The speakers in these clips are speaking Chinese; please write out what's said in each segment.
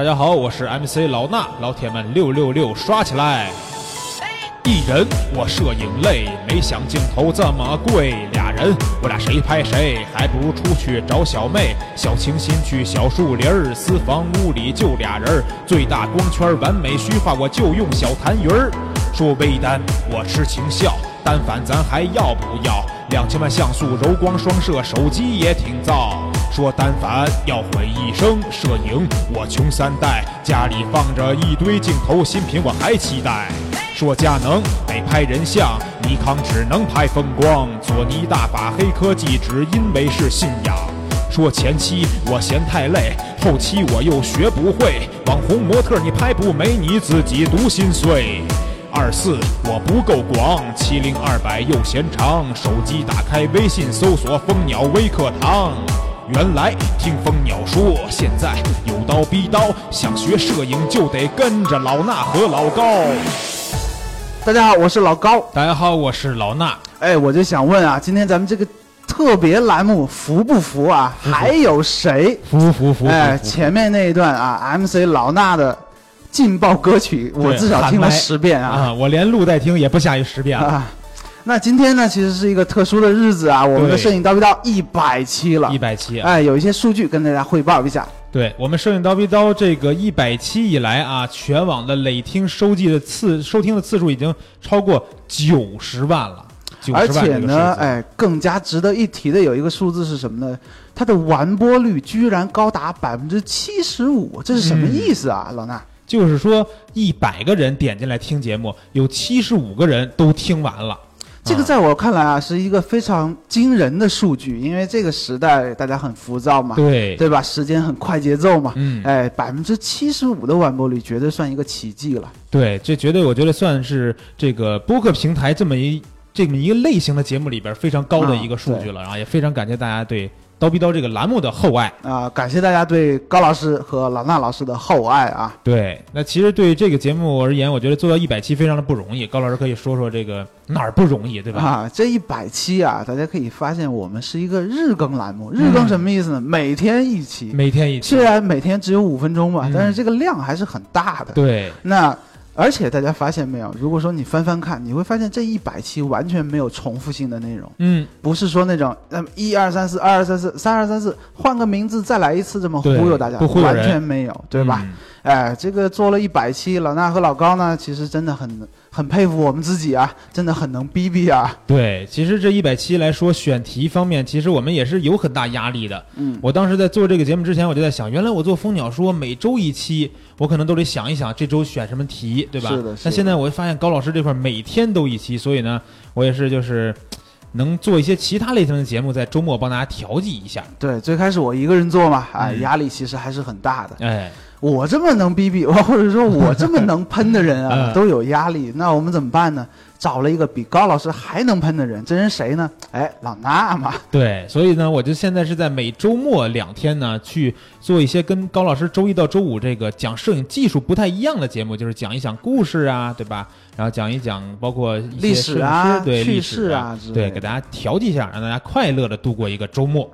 大家好，我是 MC 老衲，老铁们六六六刷起来！一人我摄影累，没想镜头这么贵。俩人我俩谁拍谁，还不如出去找小妹。小清新去小树林儿，私房屋里就俩人儿。最大光圈完美虚化，我就用小痰盂儿。说微单我痴情笑，单反咱还要不要？两千万像素柔光双摄，手机也挺造。说单反要毁一生，摄影我穷三代，家里放着一堆镜头，新品我还期待。说佳能得拍人像，尼康只能拍风光，索尼大把黑科技只因为是信仰。说前期我嫌太累，后期我又学不会，网红模特你拍不美，你自己独心碎。二四我不够广，七零二百又嫌长，手机打开微信搜索蜂鸟微课堂。原来听蜂鸟说，现在有刀逼刀，想学摄影就得跟着老衲和老高。大家好，我是老高。大家好，我是老衲。哎，我就想问啊，今天咱们这个特别栏目服不服啊？还有谁？服服服！哎，前面那一段啊，MC 老衲的劲爆歌曲，我至少听了十遍啊！我连录带听也不下于十遍啊。那今天呢，其实是一个特殊的日子啊，我们的摄影刀逼刀一百期了，一百期，哎，有一些数据跟大家汇报一下。对我们摄影刀逼刀这个一百期以来啊，全网的累听收集的次收听的次数已经超过九十万了，而且呢，哎，更加值得一提的有一个数字是什么呢？它的完播率居然高达百分之七十五，这是什么意思啊，老衲？就是说，一百个人点进来听节目，有七十五个人都听完了。这个在我看来啊，是一个非常惊人的数据，因为这个时代大家很浮躁嘛，对对吧？时间很快节奏嘛，嗯，哎，百分之七十五的完播率绝对算一个奇迹了。对，这绝对我觉得算是这个播客平台这么一这么一个类型的节目里边非常高的一个数据了，然后也非常感谢大家对。刀逼刀这个栏目的厚爱啊，感谢大家对高老师和老衲老师的厚爱啊。对，那其实对这个节目而言，我觉得做到一百期非常的不容易。高老师可以说说这个哪儿不容易，对吧？啊，这一百期啊，大家可以发现我们是一个日更栏目。日更什么意思呢？每天一期，每天一期。虽然每天只有五分钟吧，但是这个量还是很大的。对，那。而且大家发现没有？如果说你翻翻看，你会发现这一百期完全没有重复性的内容。嗯，不是说那种那么一二三四二二三四三二三四换个名字再来一次这么忽悠大家，完全没有，对吧？哎，这个做了一百期，老衲和老高呢，其实真的很。很佩服我们自己啊，真的很能逼逼啊。对，其实这一百期来说，选题方面，其实我们也是有很大压力的。嗯，我当时在做这个节目之前，我就在想，原来我做蜂鸟说每周一期，我可能都得想一想这周选什么题，对吧？是的。那现在我发现高老师这块每天都一期，所以呢，我也是就是能做一些其他类型的节目，在周末帮大家调剂一下。对，最开始我一个人做嘛，哎，压力其实还是很大的。哎。我这么能逼逼，或者说我这么能喷的人啊，都有压力。那我们怎么办呢？找了一个比高老师还能喷的人，这人谁呢？哎，老衲嘛。对，所以呢，我就现在是在每周末两天呢，去做一些跟高老师周一到周五这个讲摄影技术不太一样的节目，就是讲一讲故事啊，对吧？然后讲一讲包括历史啊，对趣事啊，对，给大家调剂一下，让大家快乐的度过一个周末。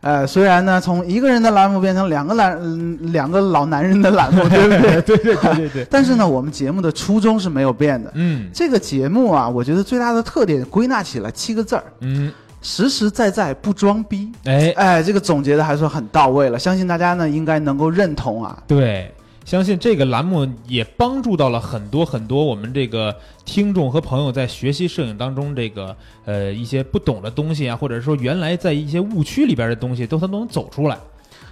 呃，虽然呢，从一个人的栏目变成两个男，两个老男人的栏目，对不对？对对对对对。但是呢，我们节目的初衷是没有变的。嗯。这个节目啊，我觉得最大的特点归纳起来七个字儿。嗯。实实在在不装逼。哎哎，这个总结的还算很到位了，相信大家呢应该能够认同啊。对。相信这个栏目也帮助到了很多很多我们这个听众和朋友在学习摄影当中这个呃一些不懂的东西啊，或者说原来在一些误区里边的东西，都他都能走出来。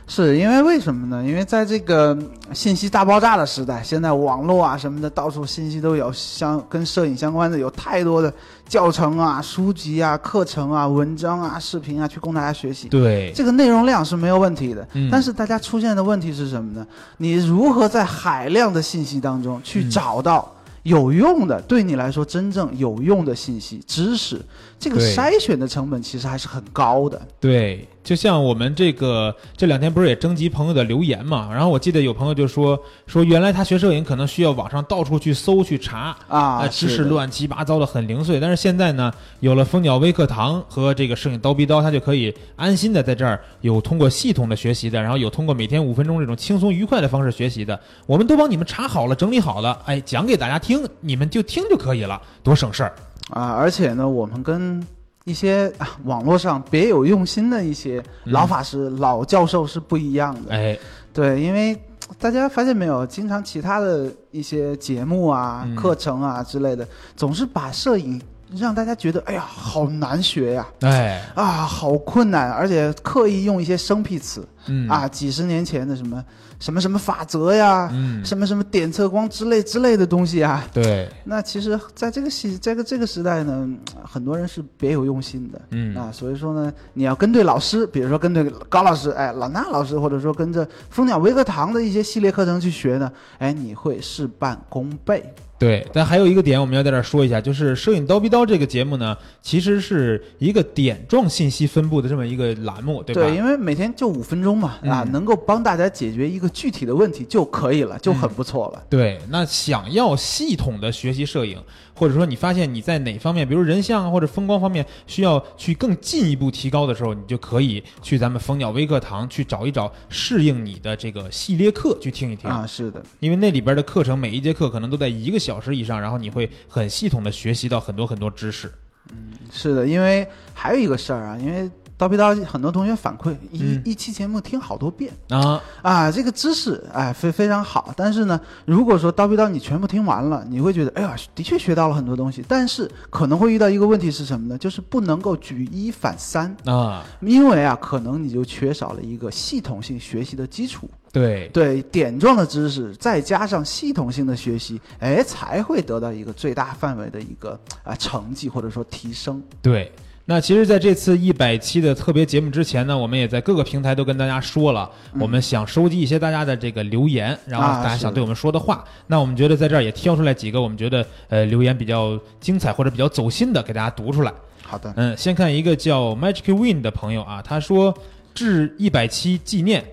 是因为为什么呢？因为在这个信息大爆炸的时代，现在网络啊什么的，到处信息都有，相跟摄影相关的有太多的教程啊、书籍啊、课程啊、文章啊、视频啊，去供大家学习。对，这个内容量是没有问题的。嗯。但是大家出现的问题是什么呢？你如何在海量的信息当中去找到有用的，对你来说真正有用的信息、知识？这个筛选的成本其实还是很高的。对。就像我们这个这两天不是也征集朋友的留言嘛？然后我记得有朋友就说说原来他学摄影可能需要网上到处去搜去查啊，知识乱七八糟的很零碎。但是现在呢，有了蜂鸟微课堂和这个摄影刀逼刀，他就可以安心的在这儿有通过系统的学习的，然后有通过每天五分钟这种轻松愉快的方式学习的，我们都帮你们查好了整理好了，哎，讲给大家听，你们就听就可以了，多省事儿啊！而且呢，我们跟一些网络上别有用心的一些老法师、老教授是不一样的。哎，对，因为大家发现没有，经常其他的一些节目啊、课程啊之类的，总是把摄影让大家觉得，哎呀，好难学呀，哎，啊，好困难，而且刻意用一些生僻词，嗯。啊，几十年前的什么。什么什么法则呀，嗯，什么什么点测光之类之类的东西啊，对。那其实，在这个系这个这个时代呢，很多人是别有用心的，嗯。啊，所以说呢，你要跟对老师，比如说跟对高老师，哎，老衲老师，或者说跟着蜂鸟微课堂的一些系列课程去学呢，哎，你会事半功倍。对，但还有一个点我们要在这儿说一下，就是《摄影刀逼刀》这个节目呢，其实是一个点状信息分布的这么一个栏目，对吧？对，因为每天就五分钟嘛，啊，能够帮大家解决一个具体的问题就可以了，就很不错了。对，那想要系统的学习摄影。或者说你发现你在哪方面，比如人像啊或者风光方面需要去更进一步提高的时候，你就可以去咱们蜂鸟微课堂去找一找适应你的这个系列课去听一听啊。是的，因为那里边的课程每一节课可能都在一个小时以上，然后你会很系统的学习到很多很多知识。嗯，是的，因为还有一个事儿啊，因为。刀逼刀，很多同学反馈一一期节目听好多遍啊啊，这个知识哎非非常好。但是呢，如果说刀逼刀你全部听完了，你会觉得哎呀，的确学到了很多东西。但是可能会遇到一个问题是什么呢？就是不能够举一反三啊，因为啊，可能你就缺少了一个系统性学习的基础。对对，点状的知识再加上系统性的学习，哎，才会得到一个最大范围的一个啊成绩或者说提升。对。那其实，在这次一百期的特别节目之前呢，我们也在各个平台都跟大家说了，我们想收集一些大家的这个留言，然后大家想对我们说的话。那我们觉得在这儿也挑出来几个我们觉得呃留言比较精彩或者比较走心的，给大家读出来。好的，嗯，先看一个叫 Magic Win 的朋友啊，他说致一百期纪念。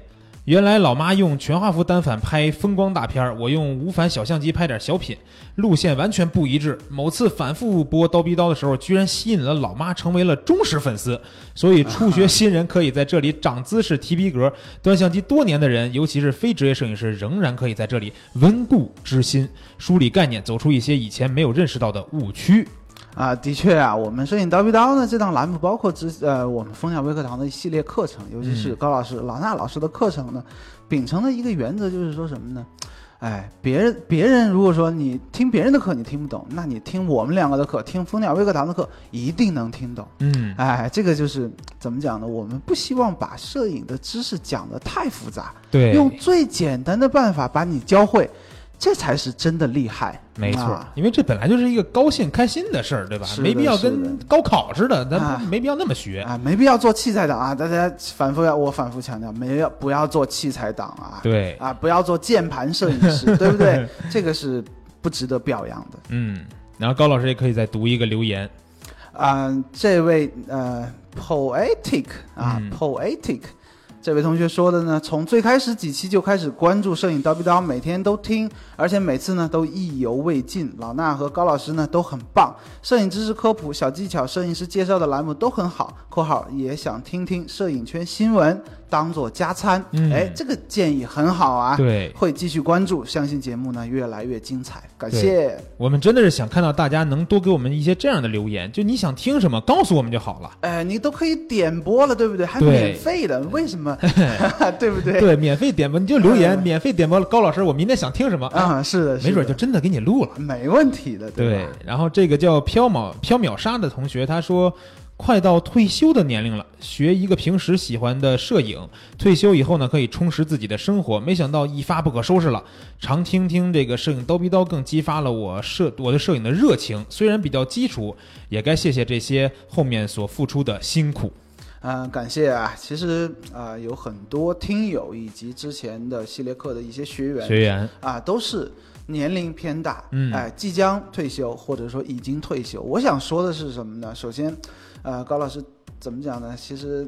原来老妈用全画幅单反拍风光大片儿，我用无反小相机拍点小品，路线完全不一致。某次反复播刀逼刀的时候，居然吸引了老妈，成为了忠实粉丝。所以初学新人可以在这里长姿势、提逼格；端相机多年的人，尤其是非职业摄影师，仍然可以在这里温故知新，梳理概念，走出一些以前没有认识到的误区。啊，的确啊，我们摄影刀逼刀呢这档栏目，包括之呃我们蜂鸟微课堂的一系列课程，尤其是高老师、老衲老师的课程呢，秉承的一个原则就是说什么呢？哎，别人别人如果说你听别人的课你听不懂，那你听我们两个的课，听蜂鸟微课堂的课一定能听懂。嗯，哎，这个就是怎么讲呢？我们不希望把摄影的知识讲得太复杂，对，用最简单的办法把你教会。这才是真的厉害，没错，因为这本来就是一个高兴开心的事儿，对吧？没必要跟高考似的，咱没必要那么学啊，没必要做器材党啊！大家反复要我反复强调，没有不要做器材党啊？对啊，不要做键盘摄影师，对不对？这个是不值得表扬的。嗯，然后高老师也可以再读一个留言，啊，这位呃，poetic 啊，poetic。这位同学说的呢，从最开始几期就开始关注摄影刀逼刀，每天都听，而且每次呢都意犹未尽。老衲和高老师呢都很棒，摄影知识科普、小技巧、摄影师介绍的栏目都很好。（括号也想听听摄影圈新闻。）当做加餐，哎，这个建议很好啊。对，会继续关注，相信节目呢越来越精彩。感谢。我们真的是想看到大家能多给我们一些这样的留言，就你想听什么，告诉我们就好了。哎，你都可以点播了，对不对？还免费的，为什么？对不对？对，免费点播，你就留言，免费点播。高老师，我明天想听什么啊？是的，没准就真的给你录了，没问题的。对，然后这个叫飘渺飘渺沙的同学他说。快到退休的年龄了，学一个平时喜欢的摄影，退休以后呢，可以充实自己的生活。没想到一发不可收拾了。常听听这个摄影叨逼叨，更激发了我摄我的摄影的热情。虽然比较基础，也该谢谢这些后面所付出的辛苦。嗯，感谢啊。其实啊，有很多听友以及之前的系列课的一些学员学员啊，都是年龄偏大，嗯，哎，即将退休或者说已经退休。我想说的是什么呢？首先。呃，高老师怎么讲呢？其实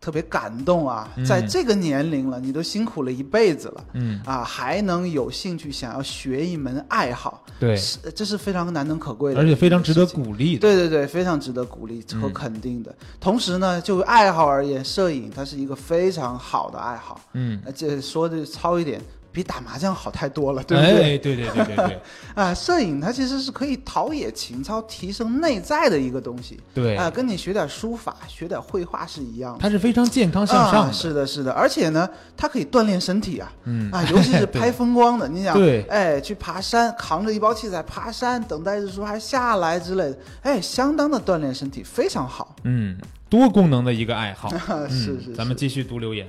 特别感动啊，在这个年龄了，你都辛苦了一辈子了，嗯啊，还能有兴趣想要学一门爱好，对，这是非常难能可贵的，而且非常值得鼓励。对对对，非常值得鼓励和肯定的。同时呢，就爱好而言，摄影它是一个非常好的爱好，嗯，这说的糙一点。比打麻将好太多了，对不对？对对对对对。啊，摄影它其实是可以陶冶情操、提升内在的一个东西。对啊，跟你学点书法、学点绘画是一样的。它是非常健康向上的。是的，是的，而且呢，它可以锻炼身体啊。嗯啊，尤其是 拍风光的，你想，对哎，去爬山，扛着一包器材爬山，等待日出还下来之类的，哎，相当的锻炼身体，非常好。嗯，多功能的一个爱好。是是。咱们继续读留言。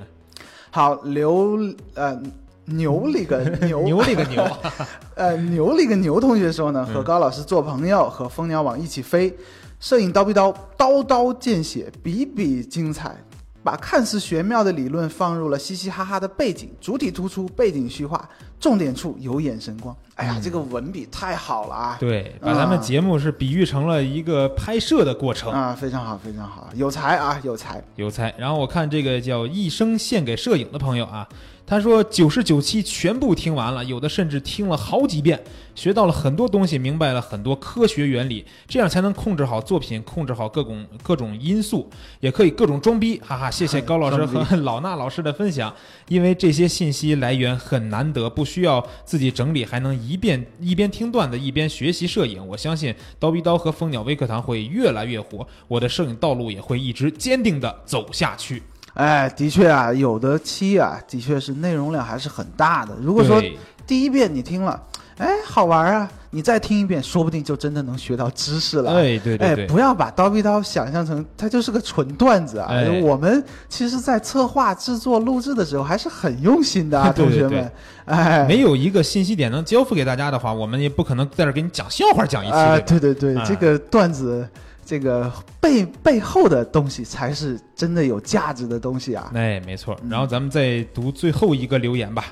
好，刘呃。牛里个 牛，牛里个牛，呃，牛里个牛同学说呢，和高老师做朋友，和蜂鸟网一起飞，摄影刀逼刀，刀刀见血，比比精彩。把看似玄妙的理论放入了嘻嘻哈哈的背景，主体突出，背景虚化，重点处有眼神光。哎呀，这个文笔太好了啊！对，把咱们节目是比喻成了一个拍摄的过程啊，非常好，非常好，有才啊，有才，有才。然后我看这个叫一生献给摄影的朋友啊。他说：“九十九期全部听完了，有的甚至听了好几遍，学到了很多东西，明白了很多科学原理，这样才能控制好作品，控制好各种各种因素，也可以各种装逼，哈哈！谢谢高老师和老衲老师的分享，因为这些信息来源很难得，不需要自己整理，还能一遍一边听段子一边学习摄影。我相信刀逼刀和蜂鸟微课堂会越来越火，我的摄影道路也会一直坚定的走下去。”哎，的确啊，有的期啊，的确是内容量还是很大的。如果说第一遍你听了，哎，好玩啊，你再听一遍，说不定就真的能学到知识了。哎，对对对，不要把刀逼刀想象成它就是个纯段子啊。我们其实，在策划、制作、录制的时候，还是很用心的啊，同学们。哎，没有一个信息点能交付给大家的话，我们也不可能在这给你讲笑话讲一期。啊，对对对，这个段子。这个背背后的东西才是真的有价值的东西啊！哎，没错。然后咱们再读最后一个留言吧。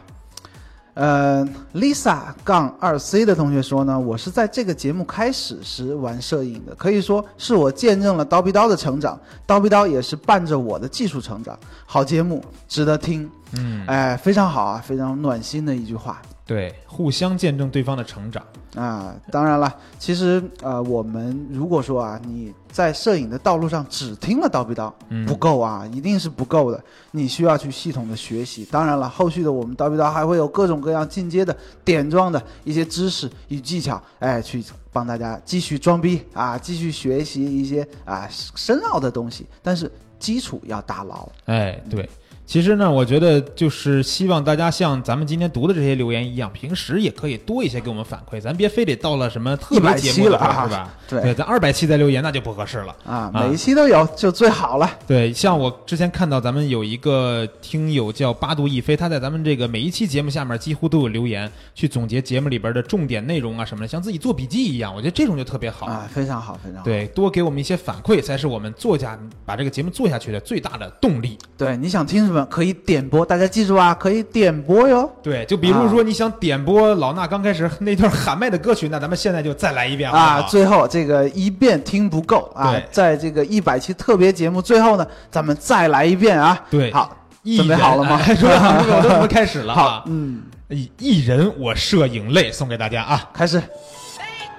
呃，Lisa 杠二 C 的同学说呢，我是在这个节目开始时玩摄影的，可以说是我见证了刀逼刀的成长，刀逼刀也是伴着我的技术成长。好节目，值得听。嗯，哎，非常好啊，非常暖心的一句话。对，互相见证对方的成长啊！当然了，其实呃，我们如果说啊，你在摄影的道路上只听了刀逼刀，不够啊，一定是不够的。你需要去系统的学习。当然了，后续的我们刀逼刀还会有各种各样进阶的点状的一些知识与技巧，哎，去帮大家继续装逼啊，继续学习一些啊深奥的东西。但是基础要打牢。哎，对。其实呢，我觉得就是希望大家像咱们今天读的这些留言一样，平时也可以多一些给我们反馈，咱别非得到了什么特别节目了，是吧？对，咱二百期再留言那就不合适了啊！每一期都有就最好了。对，像我之前看到咱们有一个听友叫八度一飞，他在咱们这个每一期节目下面几乎都有留言，去总结节目里边的重点内容啊什么的，像自己做笔记一样。我觉得这种就特别好啊，非常好，非常好。对，多给我们一些反馈，才是我们做下把这个节目做下去的最大的动力。对，你想听什么可以点。播，大家记住啊，可以点播哟。对，就比如说你想点播老衲刚开始那段喊麦的歌曲，那咱们现在就再来一遍啊。最后这个一遍听不够啊，在这个一百期特别节目最后呢，咱们再来一遍啊。对，好，准备好了吗？准备好了，我们开始了。好，嗯，一一人我摄影泪送给大家啊，开始。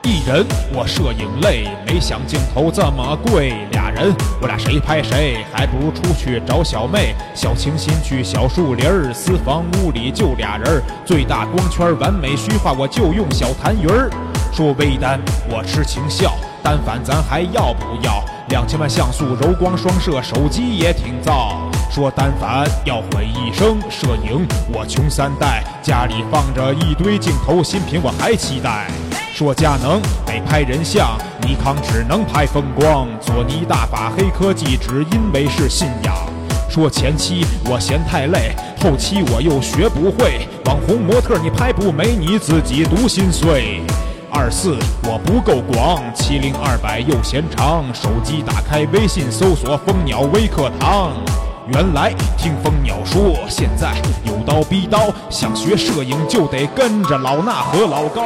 一人我摄影累，没想镜头这么贵。俩人我俩谁拍谁，还不如出去找小妹。小清新去小树林儿，私房屋里就俩人儿。最大光圈完美虚化，我就用小痰盂儿。说微单我痴情笑，单反咱还要不要？两千万像素柔光双摄，手机也挺造。说单反要毁一生，摄影我穷三代，家里放着一堆镜头，新品我还期待。说佳能得拍人像，尼康只能拍风光。索尼大法黑科技只因为是信仰。说前期我嫌太累，后期我又学不会。网红模特你拍不美，你自己独心碎。二四我不够广，七零二百又嫌长。手机打开微信搜索蜂鸟微课堂。原来听蜂鸟说，现在有刀逼刀，想学摄影就得跟着老衲和老高。